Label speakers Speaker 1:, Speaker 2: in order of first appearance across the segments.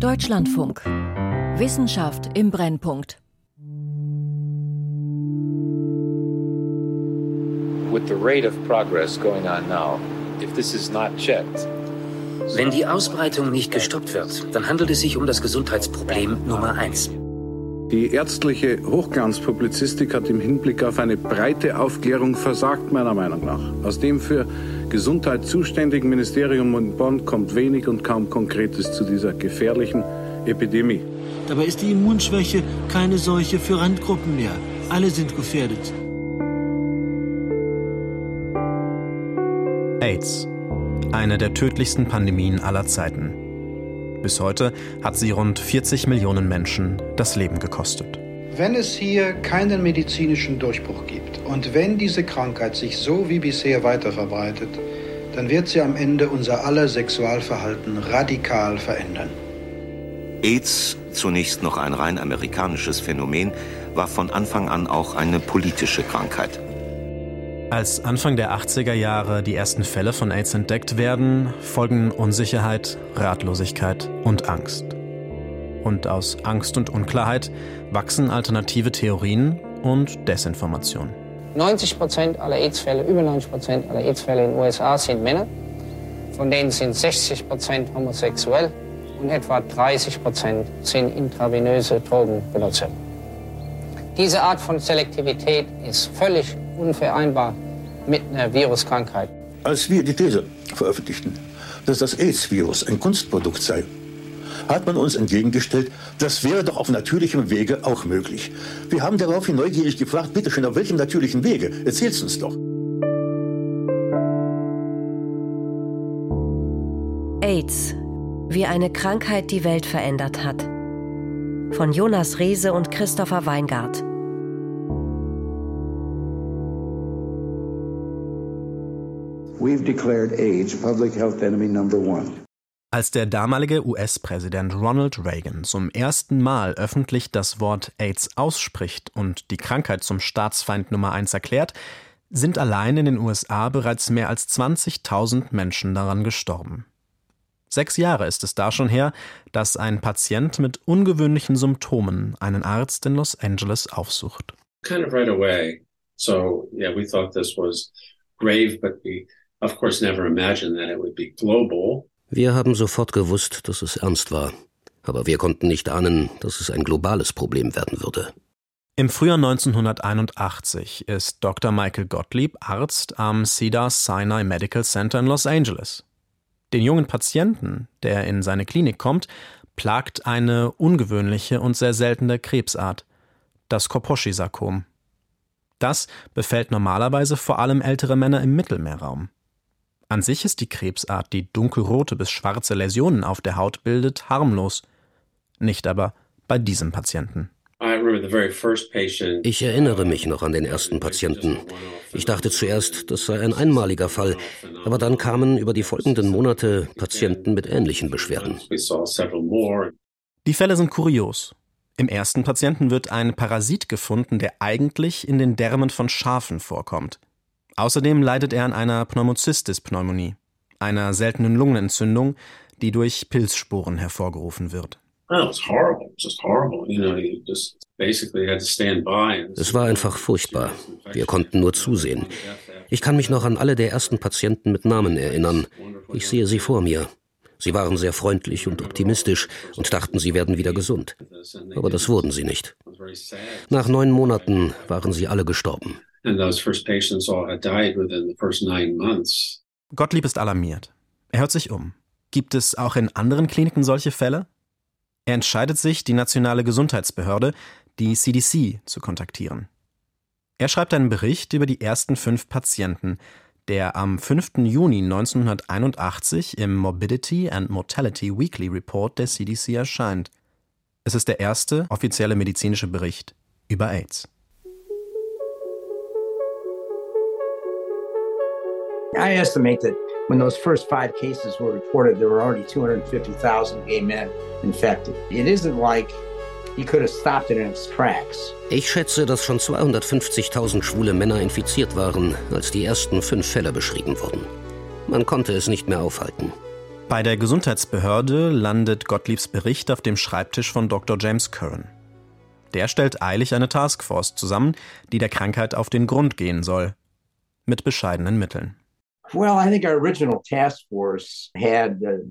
Speaker 1: Deutschlandfunk. Wissenschaft im Brennpunkt.
Speaker 2: With the rate of progress going on now, if this is not checked,
Speaker 3: wenn die Ausbreitung nicht gestoppt wird, dann handelt es sich um das Gesundheitsproblem Nummer eins.
Speaker 4: Die ärztliche Hochglanzpublizistik hat im Hinblick auf eine breite Aufklärung versagt, meiner Meinung nach. Aus dem für Gesundheit zuständigen Ministerium in Bonn kommt wenig und kaum Konkretes zu dieser gefährlichen Epidemie.
Speaker 5: Dabei ist die Immunschwäche keine Seuche für Randgruppen mehr. Alle sind gefährdet.
Speaker 6: AIDS. Eine der tödlichsten Pandemien aller Zeiten. Bis heute hat sie rund 40 Millionen Menschen das Leben gekostet.
Speaker 7: Wenn es hier keinen medizinischen Durchbruch gibt und wenn diese Krankheit sich so wie bisher weiter verbreitet, dann wird sie am Ende unser aller Sexualverhalten radikal verändern.
Speaker 8: AIDS, zunächst noch ein rein amerikanisches Phänomen, war von Anfang an auch eine politische Krankheit.
Speaker 6: Als Anfang der 80er Jahre die ersten Fälle von AIDS entdeckt werden, folgen Unsicherheit, Ratlosigkeit und Angst. Und aus Angst und Unklarheit wachsen alternative Theorien und Desinformation.
Speaker 9: 90 Prozent aller AIDS-Fälle, über 90 Prozent aller AIDS-Fälle in den USA sind Männer. Von denen sind 60 Prozent homosexuell und etwa 30 Prozent sind intravenöse Drogenbenutzer. Diese Art von Selektivität ist völlig unvereinbar mit einer Viruskrankheit.
Speaker 10: Als wir die These veröffentlichten, dass das AIDS-Virus ein Kunstprodukt sei, hat man uns entgegengestellt, das wäre doch auf natürlichem Wege auch möglich. Wir haben daraufhin neugierig gefragt, bitte schön, auf welchem natürlichen Wege? Erzähl's uns doch.
Speaker 1: AIDS, wie eine Krankheit die Welt verändert hat. Von Jonas Rehse und Christopher Weingart.
Speaker 11: We've declared AIDS public health enemy number one.
Speaker 6: Als der damalige US-Präsident Ronald Reagan zum ersten Mal öffentlich das Wort AIDS ausspricht und die Krankheit zum Staatsfeind Nummer eins erklärt, sind allein in den USA bereits mehr als 20.000 Menschen daran gestorben. Sechs Jahre ist es da schon her, dass ein Patient mit ungewöhnlichen Symptomen einen Arzt in Los Angeles aufsucht.
Speaker 12: Kind of right away. So, yeah, we thought this was grave, but we of course never imagined that it would be global.
Speaker 3: Wir haben sofort gewusst, dass es ernst war. Aber wir konnten nicht ahnen, dass es ein globales Problem werden würde.
Speaker 6: Im Frühjahr 1981 ist Dr. Michael Gottlieb Arzt am Cedar Sinai Medical Center in Los Angeles. Den jungen Patienten, der in seine Klinik kommt, plagt eine ungewöhnliche und sehr seltene Krebsart, das Koposhi-Sarkom. Das befällt normalerweise vor allem ältere Männer im Mittelmeerraum. An sich ist die Krebsart, die dunkelrote bis schwarze Läsionen auf der Haut bildet, harmlos. Nicht aber bei diesem Patienten.
Speaker 3: Ich erinnere mich noch an den ersten Patienten. Ich dachte zuerst, das sei ein einmaliger Fall, aber dann kamen über die folgenden Monate Patienten mit ähnlichen Beschwerden.
Speaker 6: Die Fälle sind kurios. Im ersten Patienten wird ein Parasit gefunden, der eigentlich in den Därmen von Schafen vorkommt. Außerdem leidet er an einer Pneumocystis-Pneumonie, einer seltenen Lungenentzündung, die durch Pilzsporen hervorgerufen wird.
Speaker 3: Es war einfach furchtbar. Wir konnten nur zusehen. Ich kann mich noch an alle der ersten Patienten mit Namen erinnern. Ich sehe sie vor mir. Sie waren sehr freundlich und optimistisch und dachten, sie werden wieder gesund. Aber das wurden sie nicht. Nach neun Monaten waren sie alle gestorben.
Speaker 6: Gottlieb ist alarmiert. Er hört sich um. Gibt es auch in anderen Kliniken solche Fälle? Er entscheidet sich, die nationale Gesundheitsbehörde, die CDC, zu kontaktieren. Er schreibt einen Bericht über die ersten fünf Patienten, der am 5. Juni 1981 im Morbidity and Mortality Weekly Report der CDC erscheint. Es ist der erste offizielle medizinische Bericht über AIDS.
Speaker 13: I estimate that when those first five cases were reported, there were already 250,000 gay men infected. It isn't like he could have stopped it in its tracks.
Speaker 3: Ich schätze, dass schon 250.000 schwule Männer infiziert waren, als die ersten fünf Fälle beschrieben wurden. Man konnte es nicht mehr aufhalten.
Speaker 6: Bei der Gesundheitsbehörde landet Gottliebs Bericht auf dem Schreibtisch von Dr. James Curran. Der stellt eilig eine Taskforce zusammen, die der Krankheit auf den Grund gehen soll. Mit bescheidenen Mitteln.
Speaker 13: Well, I think our original task force had uh,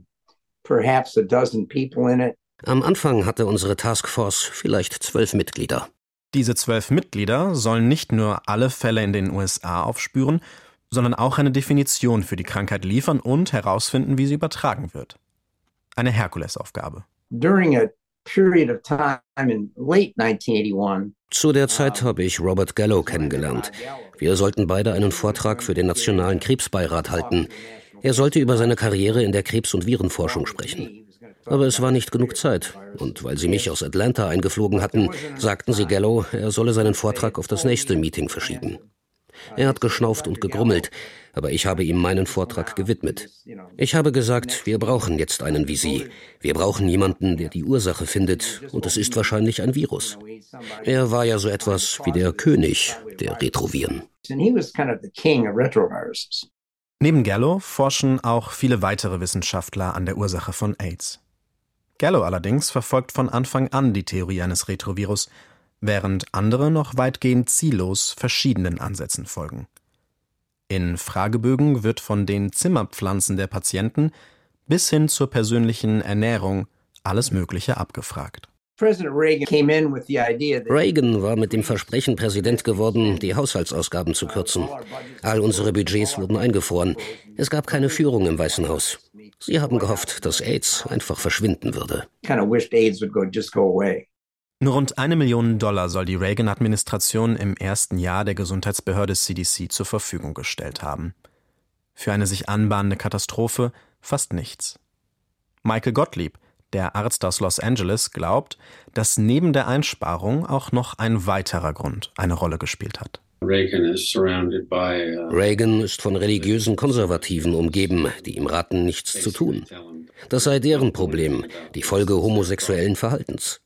Speaker 13: perhaps a dozen people in it.
Speaker 3: Am Anfang hatte unsere Taskforce vielleicht zwölf Mitglieder.
Speaker 6: Diese zwölf Mitglieder sollen nicht nur alle Fälle in den USA aufspüren, sondern auch eine Definition für die Krankheit liefern und herausfinden, wie sie übertragen wird. Eine Herkulesaufgabe.
Speaker 13: During a period of time in late 1981,
Speaker 3: Zu der Zeit habe ich Robert Gallo kennengelernt. Wir sollten beide einen Vortrag für den Nationalen Krebsbeirat halten. Er sollte über seine Karriere in der Krebs- und Virenforschung sprechen. Aber es war nicht genug Zeit. Und weil sie mich aus Atlanta eingeflogen hatten, sagten sie Gallo, er solle seinen Vortrag auf das nächste Meeting verschieben. Er hat geschnauft und gegrummelt, aber ich habe ihm meinen Vortrag gewidmet. Ich habe gesagt, wir brauchen jetzt einen wie Sie. Wir brauchen jemanden, der die Ursache findet, und es ist wahrscheinlich ein Virus. Er war ja so etwas wie der König der Retroviren.
Speaker 6: Neben Gallo forschen auch viele weitere Wissenschaftler an der Ursache von AIDS. Gallo allerdings verfolgt von Anfang an die Theorie eines Retrovirus, während andere noch weitgehend ziellos verschiedenen Ansätzen folgen. In Fragebögen wird von den Zimmerpflanzen der Patienten bis hin zur persönlichen Ernährung alles Mögliche abgefragt.
Speaker 13: Reagan
Speaker 3: war mit dem Versprechen Präsident geworden, die Haushaltsausgaben zu kürzen. All unsere Budgets wurden eingefroren. Es gab keine Führung im Weißen Haus. Sie haben gehofft, dass AIDS einfach verschwinden würde.
Speaker 6: Nur rund eine Million Dollar soll die Reagan-Administration im ersten Jahr der Gesundheitsbehörde CDC zur Verfügung gestellt haben. Für eine sich anbahnende Katastrophe fast nichts. Michael Gottlieb, der Arzt aus Los Angeles, glaubt, dass neben der Einsparung auch noch ein weiterer Grund eine Rolle gespielt hat.
Speaker 12: Reagan uh,
Speaker 3: Reagan ist von religiösen Konservativen umgeben, die ihm raten, nichts zu tun. Das sei deren Problem, die Folge homosexuellen Verhaltens.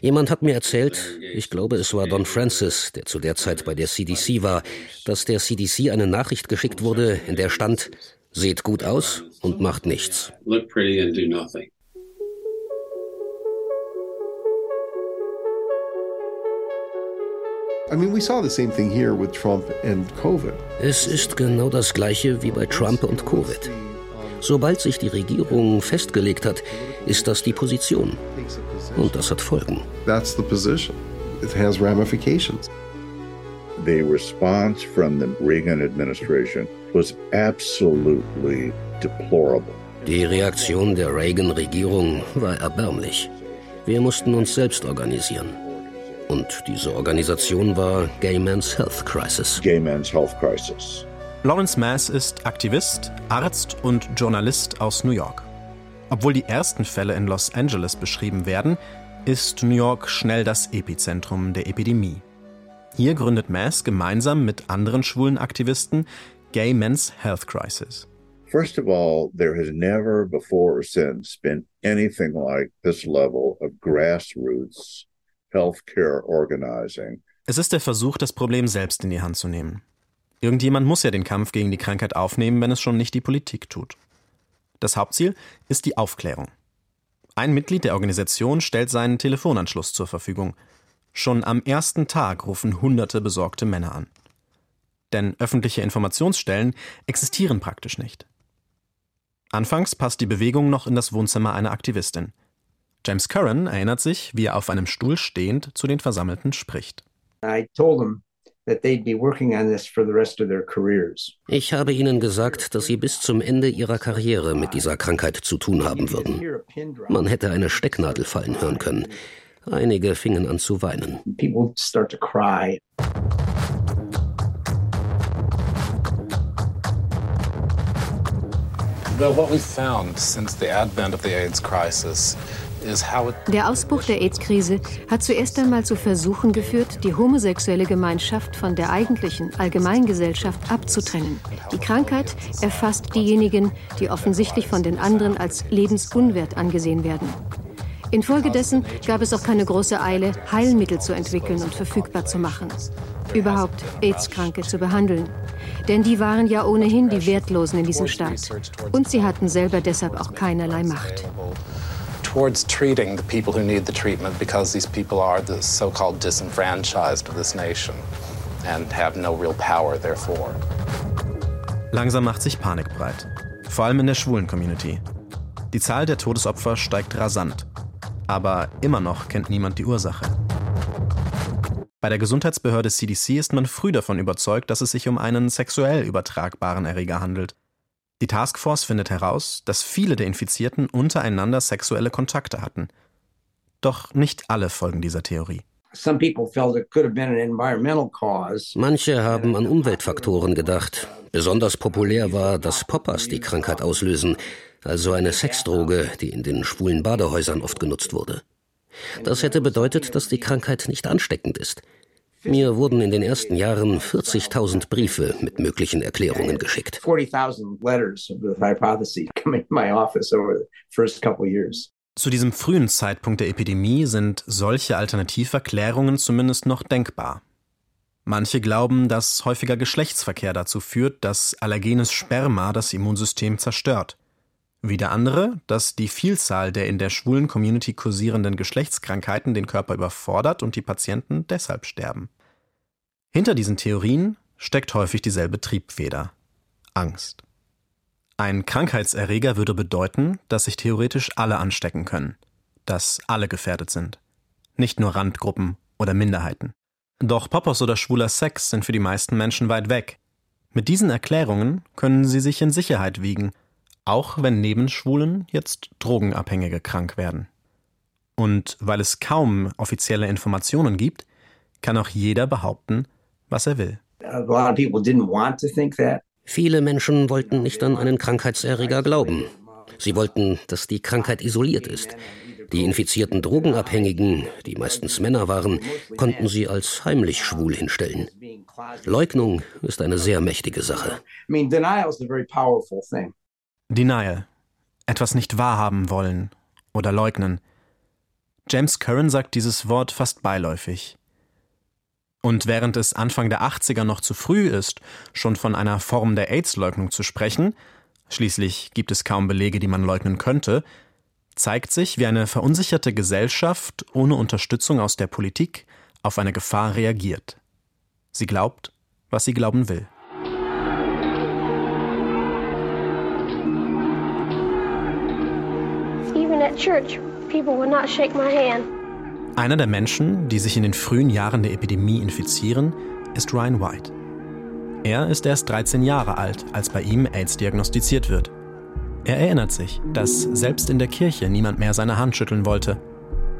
Speaker 3: Jemand hat mir erzählt, ich glaube es war Don Francis, der zu der Zeit bei der CDC war, dass der CDC eine Nachricht geschickt wurde, in der stand, seht gut aus und macht nichts. Es ist genau das gleiche wie bei Trump und Covid. Sobald sich die Regierung festgelegt hat, ist das die Position. Und das hat Folgen.
Speaker 14: That's the position. It has ramifications.
Speaker 15: The response from the Reagan administration was absolutely deplorable.
Speaker 3: Die Reaktion der Reagan-Regierung war erbärmlich. Wir mussten uns selbst organisieren. Und diese Organisation war Gay Men's Health Crisis.
Speaker 15: Gay Men's Health Crisis.
Speaker 6: Lawrence Mass ist Aktivist, Arzt und Journalist aus New York. Obwohl die ersten Fälle in Los Angeles beschrieben werden, ist New York schnell das Epizentrum der Epidemie. Hier gründet Mass gemeinsam mit anderen schwulen Aktivisten Gay Men's Health Crisis.
Speaker 15: First of all, there has never before or since been anything like this level of grassroots healthcare organizing.
Speaker 6: Es ist der Versuch, das Problem selbst in die Hand zu nehmen. Irgendjemand muss ja den Kampf gegen die Krankheit aufnehmen, wenn es schon nicht die Politik tut. Das Hauptziel ist die Aufklärung. Ein Mitglied der Organisation stellt seinen Telefonanschluss zur Verfügung. Schon am ersten Tag rufen hunderte besorgte Männer an. Denn öffentliche Informationsstellen existieren praktisch nicht. Anfangs passt die Bewegung noch in das Wohnzimmer einer Aktivistin. James Curran erinnert sich, wie er auf einem Stuhl stehend zu den Versammelten spricht.
Speaker 13: I told them that they'd be working on this for the rest of their careers.
Speaker 3: Ich habe ihnen gesagt, dass sie bis zum Ende ihrer Karriere mit dieser Krankheit zu tun haben würden. Man hätte eine Stecknadel fallen hören können. Einige fingen an zu weinen.
Speaker 13: People start to cry.
Speaker 16: Well, what we've found since the advent of the AIDS crisis
Speaker 17: Der Ausbruch der AIDS-Krise hat zuerst einmal zu Versuchen geführt, die homosexuelle Gemeinschaft von der eigentlichen Allgemeingesellschaft abzutrennen. Die Krankheit erfasst diejenigen, die offensichtlich von den anderen als lebensunwert angesehen werden. Infolgedessen gab es auch keine große Eile, Heilmittel zu entwickeln und verfügbar zu machen. überhaupt AIDS-Kranke zu behandeln. Denn die waren ja ohnehin die Wertlosen in diesem Staat. Und sie hatten selber deshalb auch keinerlei Macht.
Speaker 16: Towards treating the people who need the treatment because these people are the so called disenfranchised of this nation and have no real power, therefore.
Speaker 6: Langsam macht sich Panik breit. Vor allem in der schwulen Community. Die Zahl der Todesopfer steigt rasant. Aber immer noch kennt niemand die Ursache. Bei der Gesundheitsbehörde CDC ist man früh davon überzeugt, dass es sich um einen sexuell übertragbaren Erreger handelt. Die Taskforce findet heraus, dass viele der Infizierten untereinander sexuelle Kontakte hatten. Doch nicht alle folgen dieser Theorie.
Speaker 3: Manche haben an Umweltfaktoren gedacht. Besonders populär war, dass Poppers die Krankheit auslösen, also eine Sexdroge, die in den schwulen Badehäusern oft genutzt wurde. Das hätte bedeutet, dass die Krankheit nicht ansteckend ist. Mir wurden in den ersten Jahren 40.000 Briefe mit möglichen Erklärungen geschickt.
Speaker 6: Zu diesem frühen Zeitpunkt der Epidemie sind solche Alternativerklärungen zumindest noch denkbar. Manche glauben, dass häufiger Geschlechtsverkehr dazu führt, dass allergenes Sperma das Immunsystem zerstört. Wieder andere, dass die Vielzahl der in der schwulen Community kursierenden Geschlechtskrankheiten den Körper überfordert und die Patienten deshalb sterben. Hinter diesen Theorien steckt häufig dieselbe Triebfeder Angst. Ein Krankheitserreger würde bedeuten, dass sich theoretisch alle anstecken können, dass alle gefährdet sind, nicht nur Randgruppen oder Minderheiten. Doch Poppers oder schwuler Sex sind für die meisten Menschen weit weg. Mit diesen Erklärungen können sie sich in Sicherheit wiegen auch wenn neben Schwulen jetzt Drogenabhängige krank werden. Und weil es kaum offizielle Informationen gibt, kann auch jeder behaupten, was er will.
Speaker 3: Viele Menschen wollten nicht an einen Krankheitserreger glauben. Sie wollten, dass die Krankheit isoliert ist. Die infizierten Drogenabhängigen, die meistens Männer waren, konnten sie als heimlich schwul hinstellen. Leugnung ist eine sehr mächtige Sache.
Speaker 6: Denial. Etwas nicht wahrhaben wollen oder leugnen. James Curran sagt dieses Wort fast beiläufig. Und während es Anfang der 80er noch zu früh ist, schon von einer Form der AIDS-Leugnung zu sprechen, schließlich gibt es kaum Belege, die man leugnen könnte, zeigt sich, wie eine verunsicherte Gesellschaft ohne Unterstützung aus der Politik auf eine Gefahr reagiert. Sie glaubt, was sie glauben will. Einer der Menschen, die sich in den frühen Jahren der Epidemie infizieren, ist Ryan White. Er ist erst 13 Jahre alt, als bei ihm AIDS diagnostiziert wird. Er erinnert sich, dass selbst in der Kirche niemand mehr seine Hand schütteln wollte.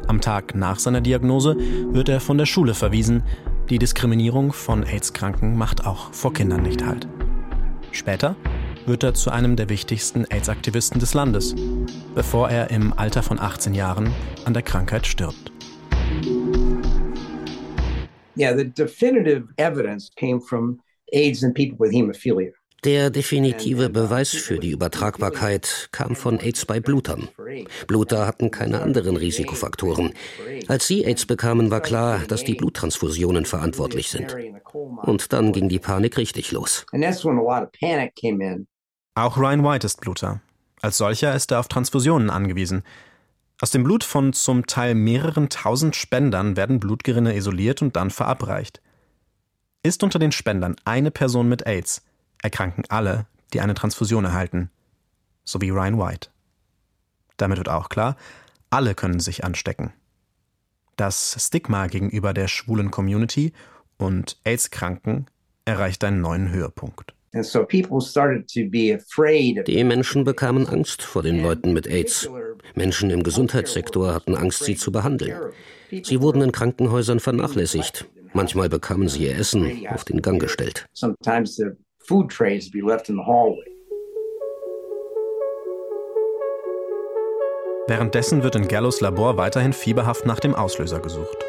Speaker 6: Am Tag nach seiner Diagnose wird er von der Schule verwiesen. Die Diskriminierung von AIDS-Kranken macht auch vor Kindern nicht halt. Später wird er zu einem der wichtigsten AIDS-Aktivisten des Landes, bevor er im Alter von 18 Jahren an der Krankheit stirbt.
Speaker 13: Yeah, the definitive evidence came from AIDS in people with hemophilia.
Speaker 3: Der definitive Beweis für die Übertragbarkeit kam von AIDS bei Blutern. Bluter hatten keine anderen Risikofaktoren. Als sie AIDS bekamen, war klar, dass die Bluttransfusionen verantwortlich sind. Und dann ging die Panik richtig los.
Speaker 6: Auch Ryan White ist Bluter. Als solcher ist er auf Transfusionen angewiesen. Aus dem Blut von zum Teil mehreren tausend Spendern werden Blutgerinne isoliert und dann verabreicht. Ist unter den Spendern eine Person mit AIDS, erkranken alle, die eine Transfusion erhalten. So wie Ryan White. Damit wird auch klar, alle können sich anstecken. Das Stigma gegenüber der schwulen Community und AIDS-Kranken erreicht einen neuen Höhepunkt.
Speaker 3: Die Menschen bekamen Angst vor den Leuten mit AIDS. Menschen im Gesundheitssektor hatten Angst, sie zu behandeln. Sie wurden in Krankenhäusern vernachlässigt. Manchmal bekamen sie ihr Essen auf den Gang gestellt.
Speaker 6: Währenddessen wird in Gallows Labor weiterhin fieberhaft nach dem Auslöser gesucht.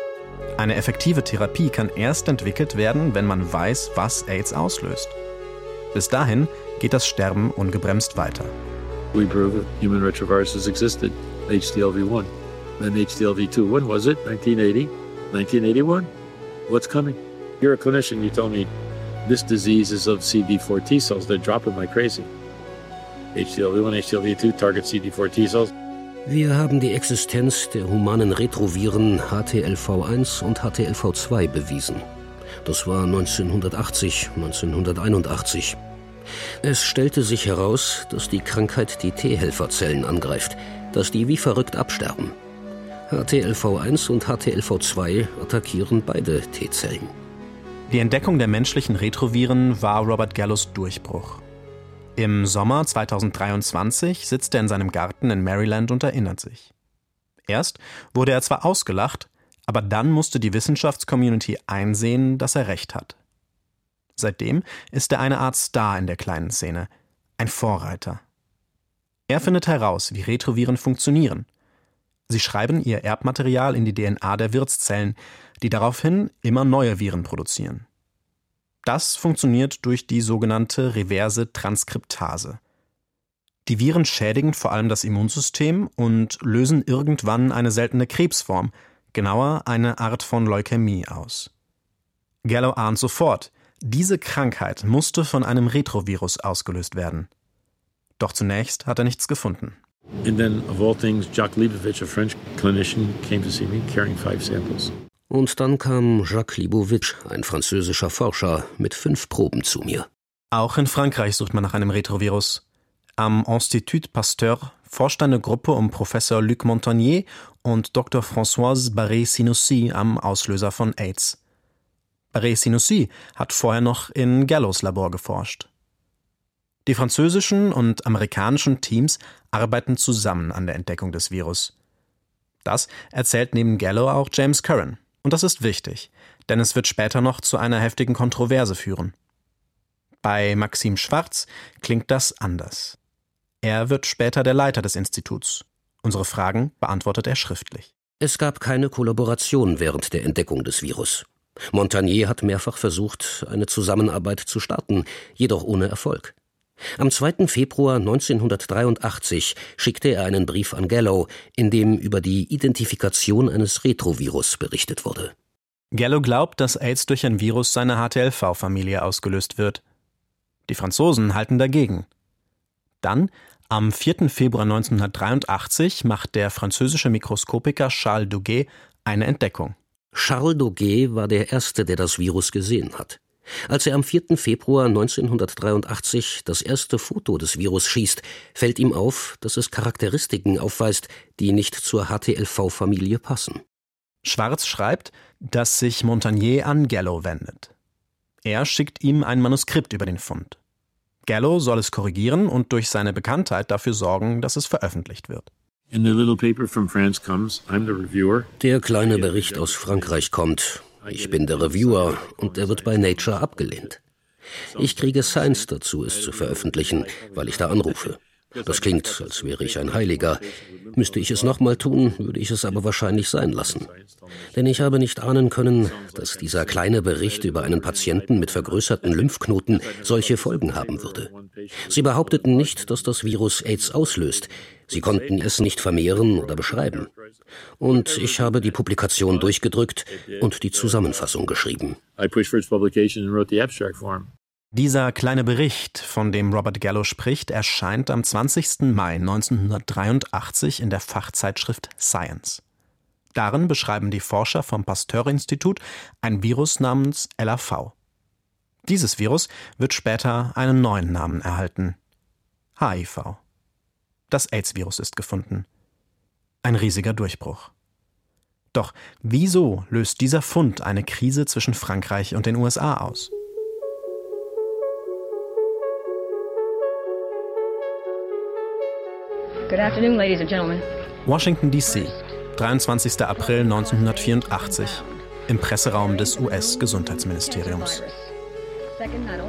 Speaker 6: Eine effektive Therapie kann erst entwickelt werden, wenn man weiß, was AIDS auslöst. Bis dahin geht das Sterben ungebremst weiter.
Speaker 2: We prove human retroviruses existed, HDLV1. Then HDLV2, when was it? 1980? 1981? What's coming? you're a clinician, you told me this disease is of CD4 T cells. They're dropping like crazy. HTLV1, HTLV2 target CD4 T cells.
Speaker 3: Wir haben die Existenz der humanen Retroviren HTLV1 und HTLV2 bewiesen. Das war 1980, 1981. Es stellte sich heraus, dass die Krankheit die T-Helferzellen angreift, dass die wie verrückt absterben. HTLV1 und HTLV2 attackieren beide T-Zellen.
Speaker 6: Die Entdeckung der menschlichen Retroviren war Robert Gallos Durchbruch. Im Sommer 2023 sitzt er in seinem Garten in Maryland und erinnert sich. Erst wurde er zwar ausgelacht, aber dann musste die Wissenschaftscommunity einsehen, dass er recht hat. Seitdem ist er eine Art Star in der kleinen Szene, ein Vorreiter. Er findet heraus, wie Retroviren funktionieren. Sie schreiben ihr Erbmaterial in die DNA der Wirtszellen, die daraufhin immer neue Viren produzieren. Das funktioniert durch die sogenannte reverse Transkriptase. Die Viren schädigen vor allem das Immunsystem und lösen irgendwann eine seltene Krebsform, genauer eine Art von Leukämie aus. Gallo ahnt sofort, diese Krankheit musste von einem Retrovirus ausgelöst werden. Doch zunächst hat er nichts gefunden.
Speaker 2: And then, of all things, Jacques Leibovich, a French clinician, came to see me carrying five samples.
Speaker 3: Und dann kam Jacques Libovitch, ein französischer Forscher, mit fünf Proben zu mir.
Speaker 6: Auch in Frankreich sucht man nach einem Retrovirus. Am Institut Pasteur forscht eine Gruppe um Professor Luc Montagnier und Dr. Françoise Barré-Sinoussi am Auslöser von AIDS. Barré-Sinoussi hat vorher noch in Gallos Labor geforscht. Die französischen und amerikanischen Teams arbeiten zusammen an der Entdeckung des Virus. Das erzählt neben Gallo auch James Curran. Und das ist wichtig, denn es wird später noch zu einer heftigen Kontroverse führen. Bei Maxim Schwarz klingt das anders. Er wird später der Leiter des Instituts. Unsere Fragen beantwortet er schriftlich.
Speaker 3: Es gab keine Kollaboration während der Entdeckung des Virus. Montagnier hat mehrfach versucht, eine Zusammenarbeit zu starten, jedoch ohne Erfolg. Am 2. Februar 1983 schickte er einen Brief an Gallo, in dem über die Identifikation eines Retrovirus berichtet wurde.
Speaker 6: Gallo glaubt, dass AIDS durch ein Virus seiner HTLV-Familie ausgelöst wird. Die Franzosen halten dagegen. Dann, am 4. Februar 1983, macht der französische Mikroskopiker Charles Douguet eine Entdeckung.
Speaker 3: Charles Douguet war der Erste, der das Virus gesehen hat. Als er am 4. Februar 1983 das erste Foto des Virus schießt, fällt ihm auf, dass es Charakteristiken aufweist, die nicht zur HTLV-Familie passen.
Speaker 6: Schwarz schreibt, dass sich Montagnier an Gallo wendet. Er schickt ihm ein Manuskript über den Fund. Gallo soll es korrigieren und durch seine Bekanntheit dafür sorgen, dass es veröffentlicht wird.
Speaker 3: Der kleine Bericht aus Frankreich kommt. Ich bin der Reviewer und er wird bei Nature abgelehnt. Ich kriege Science dazu, es zu veröffentlichen, weil ich da anrufe. Das klingt, als wäre ich ein Heiliger. Müsste ich es nochmal tun, würde ich es aber wahrscheinlich sein lassen. Denn ich habe nicht ahnen können, dass dieser kleine Bericht über einen Patienten mit vergrößerten Lymphknoten solche Folgen haben würde. Sie behaupteten nicht, dass das Virus AIDS auslöst. Sie konnten es nicht vermehren oder beschreiben. Und ich habe die Publikation durchgedrückt und die Zusammenfassung geschrieben.
Speaker 6: Dieser kleine Bericht, von dem Robert Gallo spricht, erscheint am 20. Mai 1983 in der Fachzeitschrift Science. Darin beschreiben die Forscher vom Pasteur-Institut ein Virus namens LAV. Dieses Virus wird später einen neuen Namen erhalten: HIV. Das AIDS-Virus ist gefunden. Ein riesiger Durchbruch. Doch wieso löst dieser Fund eine Krise zwischen Frankreich und den USA aus?
Speaker 18: Good afternoon, ladies and gentlemen.
Speaker 6: Washington, D.C., 23. April 1984, im Presseraum des US-Gesundheitsministeriums.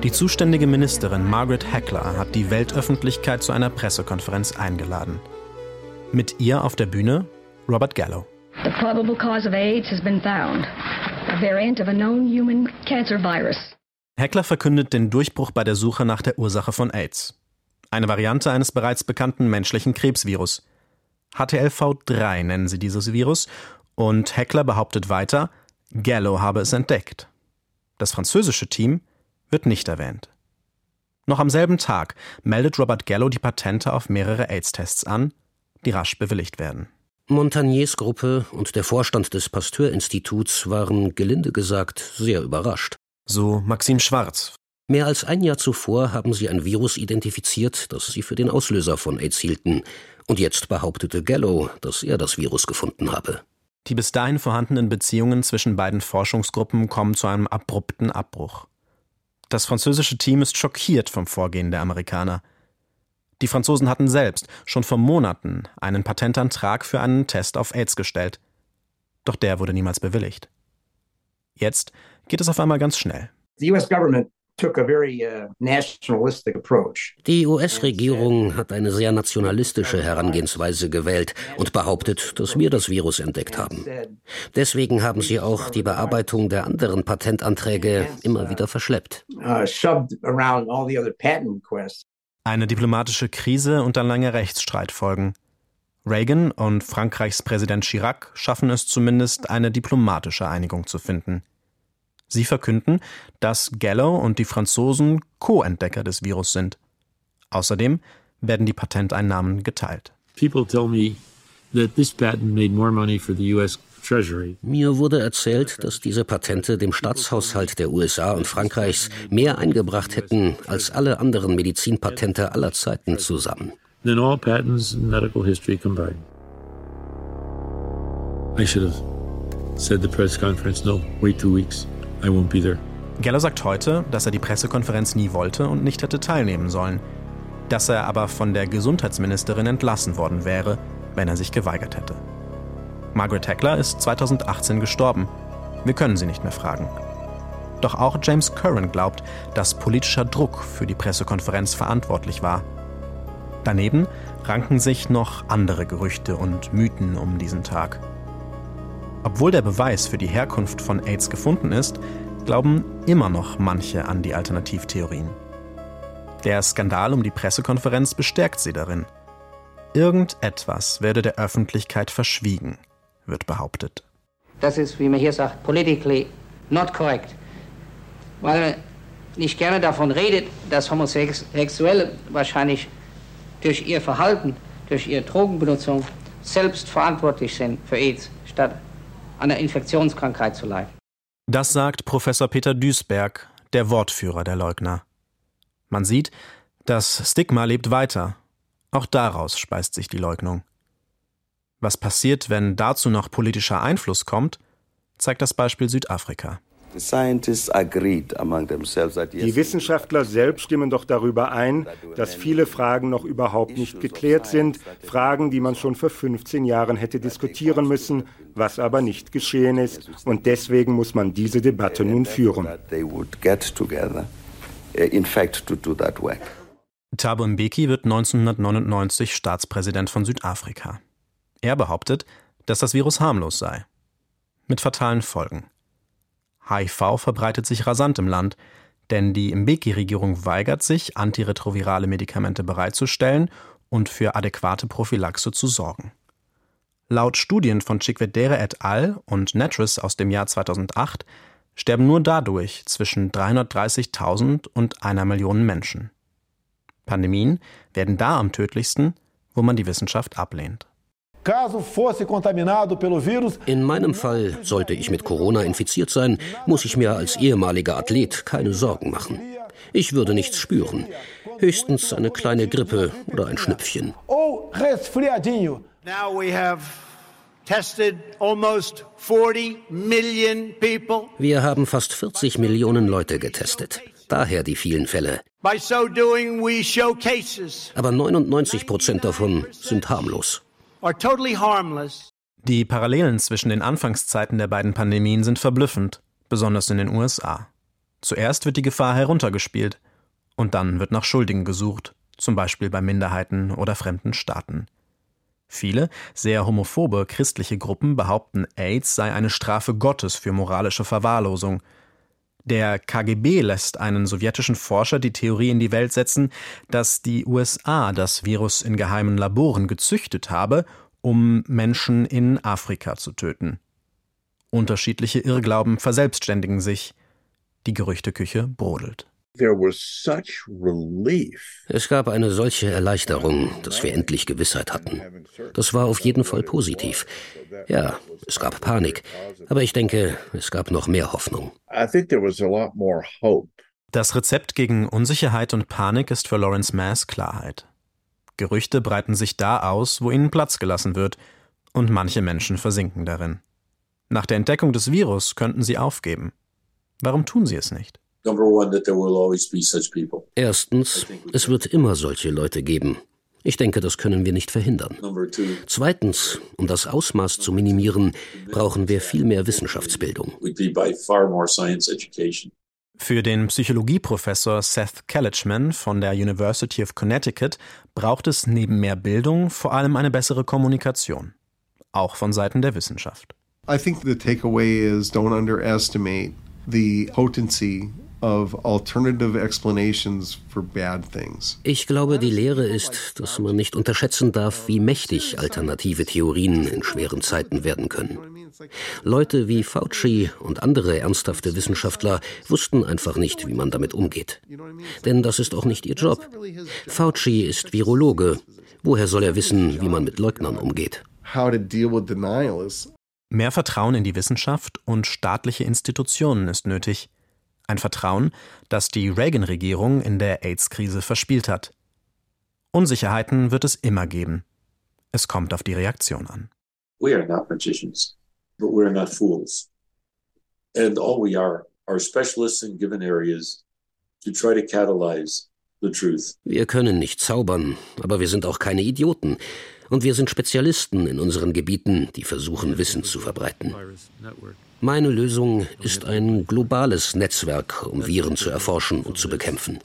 Speaker 6: Die zuständige Ministerin Margaret Heckler hat die Weltöffentlichkeit zu einer Pressekonferenz eingeladen. Mit ihr auf der Bühne Robert Gallo.
Speaker 18: The probable cause of AIDS has been found. A variant of a known human cancer virus.
Speaker 6: Heckler verkündet den Durchbruch bei der Suche nach der Ursache von AIDS. Eine Variante eines bereits bekannten menschlichen Krebsvirus. HTLV3 nennen sie dieses Virus und Heckler behauptet weiter, Gallo habe es entdeckt. Das französische Team wird nicht erwähnt. Noch am selben Tag meldet Robert Gallo die Patente auf mehrere AIDS-Tests an, die rasch bewilligt werden.
Speaker 3: Montagniers Gruppe und der Vorstand des Pasteur-Instituts waren, gelinde gesagt, sehr überrascht.
Speaker 6: So Maxim Schwarz.
Speaker 3: Mehr als ein Jahr zuvor haben sie ein Virus identifiziert, das sie für den Auslöser von AIDS hielten. Und jetzt behauptete Gallo, dass er das Virus gefunden habe.
Speaker 6: Die bis dahin vorhandenen Beziehungen zwischen beiden Forschungsgruppen kommen zu einem abrupten Abbruch. Das französische Team ist schockiert vom Vorgehen der Amerikaner. Die Franzosen hatten selbst schon vor Monaten einen Patentantrag für einen Test auf AIDS gestellt. Doch der wurde niemals bewilligt. Jetzt geht es auf einmal ganz schnell.
Speaker 13: The US government
Speaker 3: die US-Regierung hat eine sehr nationalistische Herangehensweise gewählt und behauptet, dass wir das Virus entdeckt haben. Deswegen haben sie auch die Bearbeitung der anderen Patentanträge immer wieder verschleppt.
Speaker 13: Uh,
Speaker 6: eine diplomatische Krise und ein langer Rechtsstreit folgen. Reagan und Frankreichs Präsident Chirac schaffen es zumindest, eine diplomatische Einigung zu finden. Sie verkünden, dass Gallo und die Franzosen Co-Entdecker des Virus sind. Außerdem werden die Patenteinnahmen geteilt.
Speaker 2: People tell me that this patent made more money for the US
Speaker 3: mir wurde erzählt, dass diese Patente dem Staatshaushalt der USA und Frankreichs mehr eingebracht hätten als alle anderen Medizinpatente aller Zeiten zusammen.
Speaker 2: Than all patents in medical history combined. I should have said the press conference, no, wait two weeks. I won't be there.
Speaker 6: Geller sagt heute, dass er die Pressekonferenz nie wollte und nicht hätte teilnehmen sollen, dass er aber von der Gesundheitsministerin entlassen worden wäre, wenn er sich geweigert hätte. Margaret Heckler ist 2018 gestorben. Wir können sie nicht mehr fragen. Doch auch James Curran glaubt, dass politischer Druck für die Pressekonferenz verantwortlich war. Daneben ranken sich noch andere Gerüchte und Mythen um diesen Tag. Obwohl der Beweis für die Herkunft von AIDS gefunden ist, glauben immer noch manche an die Alternativtheorien. Der Skandal um die Pressekonferenz bestärkt sie darin. Irgendetwas werde der Öffentlichkeit verschwiegen, wird behauptet.
Speaker 9: Das ist, wie man hier sagt, politically not correct. Weil man nicht gerne davon redet, dass Homosexuelle wahrscheinlich durch ihr Verhalten, durch ihre Drogenbenutzung selbst verantwortlich sind für AIDS, statt an Infektionskrankheit zu leiden.
Speaker 6: Das sagt Professor Peter Duisberg, der Wortführer der Leugner. Man sieht, das Stigma lebt weiter. Auch daraus speist sich die Leugnung. Was passiert, wenn dazu noch politischer Einfluss kommt, zeigt das Beispiel Südafrika.
Speaker 19: Die Wissenschaftler selbst stimmen doch darüber ein, dass viele Fragen noch überhaupt nicht geklärt sind, Fragen, die man schon vor 15 Jahren hätte diskutieren müssen, was aber nicht geschehen ist. Und deswegen muss man diese Debatte nun führen.
Speaker 6: Thabo Mbeki wird 1999 Staatspräsident von Südafrika. Er behauptet, dass das Virus harmlos sei. Mit fatalen Folgen. HIV verbreitet sich rasant im Land, denn die Mbeki-Regierung weigert sich, antiretrovirale Medikamente bereitzustellen und für adäquate Prophylaxe zu sorgen. Laut Studien von Chikwedere et al. und Natris aus dem Jahr 2008 sterben nur dadurch zwischen 330.000 und einer Million Menschen. Pandemien werden da am tödlichsten, wo man die Wissenschaft ablehnt.
Speaker 3: In meinem Fall, sollte ich mit Corona infiziert sein, muss ich mir als ehemaliger Athlet keine Sorgen machen. Ich würde nichts spüren. Höchstens eine kleine Grippe oder ein Schnüpfchen. Wir haben fast 40 Millionen Leute getestet. Daher die vielen Fälle. Aber 99 Prozent davon sind harmlos.
Speaker 6: Die Parallelen zwischen den Anfangszeiten der beiden Pandemien sind verblüffend, besonders in den USA. Zuerst wird die Gefahr heruntergespielt und dann wird nach Schuldigen gesucht, zum Beispiel bei Minderheiten oder fremden Staaten. Viele, sehr homophobe christliche Gruppen behaupten, AIDS sei eine Strafe Gottes für moralische Verwahrlosung. Der KGB lässt einen sowjetischen Forscher die Theorie in die Welt setzen, dass die USA das Virus in geheimen Laboren gezüchtet habe, um Menschen in Afrika zu töten. Unterschiedliche Irrglauben verselbstständigen sich. Die Gerüchteküche brodelt.
Speaker 3: Es gab eine solche Erleichterung, dass wir endlich Gewissheit hatten. Das war auf jeden Fall positiv. Ja, es gab Panik, aber ich denke, es gab noch mehr Hoffnung.
Speaker 6: Das Rezept gegen Unsicherheit und Panik ist für Lawrence Mass Klarheit. Gerüchte breiten sich da aus, wo ihnen Platz gelassen wird, und manche Menschen versinken darin. Nach der Entdeckung des Virus könnten sie aufgeben. Warum tun sie es nicht?
Speaker 3: Erstens, es wird immer solche Leute geben. Ich denke, das können wir nicht verhindern. Zweitens, um das Ausmaß zu minimieren, brauchen wir viel mehr Wissenschaftsbildung.
Speaker 6: Für den Psychologieprofessor Seth Kalichman von der University of Connecticut braucht es neben mehr Bildung vor allem eine bessere Kommunikation, auch von Seiten der Wissenschaft.
Speaker 14: I think the takeaway is don't underestimate the potency
Speaker 3: ich glaube, die Lehre ist, dass man nicht unterschätzen darf, wie mächtig alternative Theorien in schweren Zeiten werden können. Leute wie Fauci und andere ernsthafte Wissenschaftler wussten einfach nicht, wie man damit umgeht. Denn das ist auch nicht ihr Job. Fauci ist Virologe. Woher soll er wissen, wie man mit Leugnern umgeht?
Speaker 6: Mehr Vertrauen in die Wissenschaft und staatliche Institutionen ist nötig. Ein Vertrauen, das die Reagan-Regierung in der AIDS-Krise verspielt hat. Unsicherheiten wird es immer geben. Es kommt auf die Reaktion an. We are not magicians, but we are not fools. And all we are are specialists in given areas
Speaker 3: to try to catalyze the truth. Wir können nicht zaubern, aber wir sind auch keine Idioten. Und wir sind Spezialisten in unseren Gebieten, die versuchen, Wissen zu verbreiten. Meine Lösung ist ein globales Netzwerk, um Viren zu erforschen und zu bekämpfen.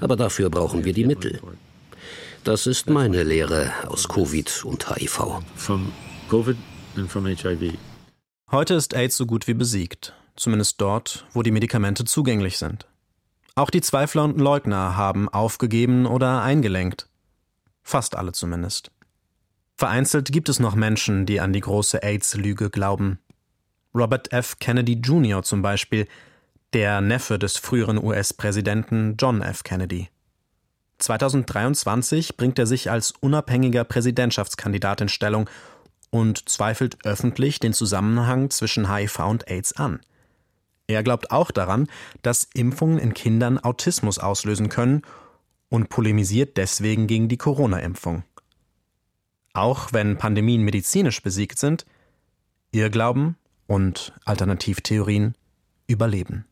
Speaker 3: Aber dafür brauchen wir die Mittel. Das ist meine Lehre aus Covid und HIV.
Speaker 6: Heute ist AIDS so gut wie besiegt, zumindest dort, wo die Medikamente zugänglich sind. Auch die Zweifler und Leugner haben aufgegeben oder eingelenkt. Fast alle zumindest. Vereinzelt gibt es noch Menschen, die an die große AIDS-Lüge glauben. Robert F. Kennedy Jr. zum Beispiel, der Neffe des früheren US-Präsidenten John F. Kennedy. 2023 bringt er sich als unabhängiger Präsidentschaftskandidat in Stellung und zweifelt öffentlich den Zusammenhang zwischen HIV und AIDS an. Er glaubt auch daran, dass Impfungen in Kindern Autismus auslösen können und polemisiert deswegen gegen die Corona-Impfung. Auch wenn Pandemien medizinisch besiegt sind, Irrglauben und Alternativtheorien überleben.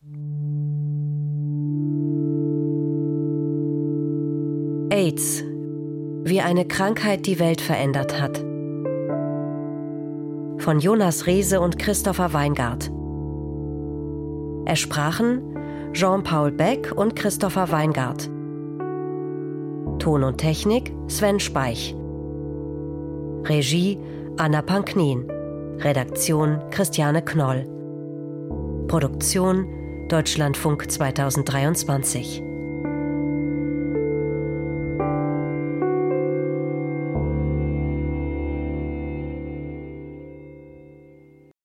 Speaker 1: AIDS. Wie eine Krankheit die Welt verändert hat. Von Jonas Reese und Christopher Weingart. Es sprachen Jean-Paul Beck und Christopher Weingart. Ton und Technik Sven Speich. Regie Anna Panknin. Redaktion Christiane Knoll. Produktion Deutschlandfunk 2023.